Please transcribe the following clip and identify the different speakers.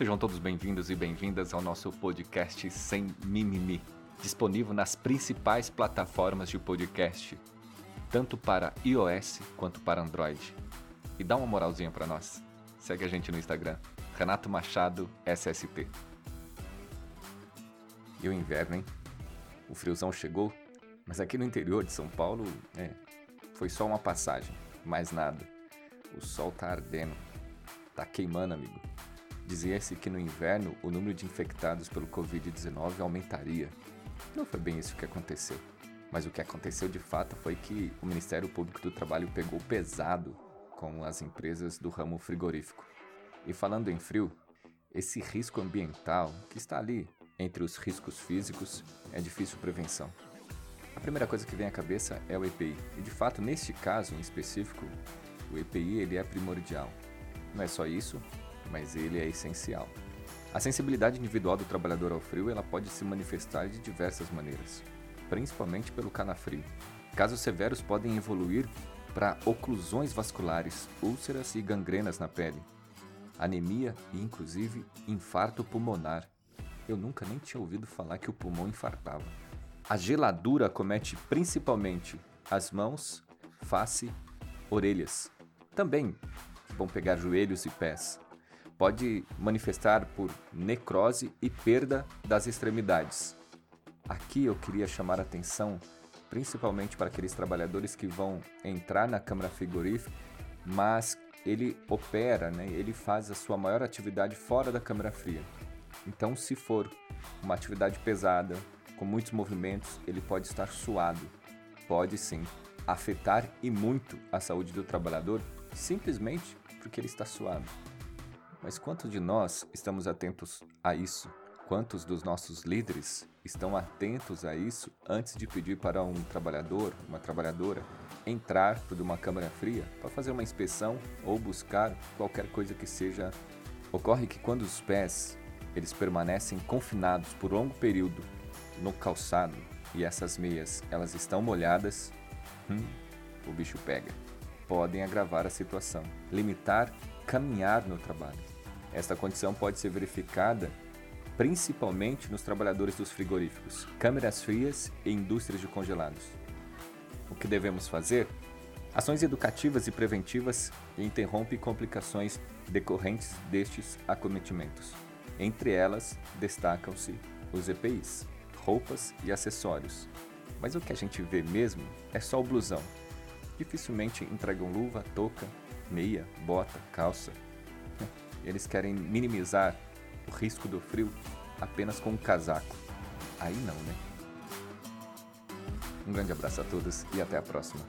Speaker 1: Sejam todos bem-vindos e bem-vindas ao nosso podcast Sem Mimimi, disponível nas principais plataformas de podcast, tanto para iOS quanto para Android. E dá uma moralzinha para nós. Segue a gente no Instagram, Renato Machado SST. E o inverno, hein? O friozão chegou, mas aqui no interior de São Paulo, é, foi só uma passagem, mais nada. O sol tá ardendo, tá queimando, amigo. Dizia-se que no inverno o número de infectados pelo Covid-19 aumentaria. Não foi bem isso que aconteceu. Mas o que aconteceu de fato foi que o Ministério Público do Trabalho pegou pesado com as empresas do ramo frigorífico. E falando em frio, esse risco ambiental que está ali entre os riscos físicos é difícil prevenção. A primeira coisa que vem à cabeça é o EPI. E de fato, neste caso em específico, o EPI ele é primordial. Não é só isso, mas ele é essencial. A sensibilidade individual do trabalhador ao frio ela pode se manifestar de diversas maneiras, principalmente pelo canafrio. Casos severos podem evoluir para oclusões vasculares, úlceras e gangrenas na pele, anemia e inclusive infarto pulmonar. Eu nunca nem tinha ouvido falar que o pulmão infartava. A geladura comete principalmente as mãos, face, orelhas. Também vão pegar joelhos e pés pode manifestar por necrose e perda das extremidades. Aqui eu queria chamar a atenção principalmente para aqueles trabalhadores que vão entrar na câmara frigorífica, mas ele opera, né, ele faz a sua maior atividade fora da câmara fria. Então, se for uma atividade pesada, com muitos movimentos, ele pode estar suado. Pode sim afetar e muito a saúde do trabalhador simplesmente porque ele está suado. Mas quantos de nós estamos atentos a isso? Quantos dos nossos líderes estão atentos a isso antes de pedir para um trabalhador, uma trabalhadora, entrar por uma câmara fria para fazer uma inspeção ou buscar qualquer coisa que seja? Ocorre que quando os pés eles permanecem confinados por longo período no calçado e essas meias elas estão molhadas, hum, o bicho pega. Podem agravar a situação, limitar caminhar no trabalho. Esta condição pode ser verificada principalmente nos trabalhadores dos frigoríficos, câmeras frias e indústrias de congelados. O que devemos fazer? Ações educativas e preventivas interrompem complicações decorrentes destes acometimentos. Entre elas, destacam-se os EPIs, roupas e acessórios. Mas o que a gente vê mesmo é só o blusão. Dificilmente entregam luva, touca, meia, bota, calça, eles querem minimizar o risco do frio apenas com um casaco. Aí não, né? Um grande abraço a todos e até a próxima.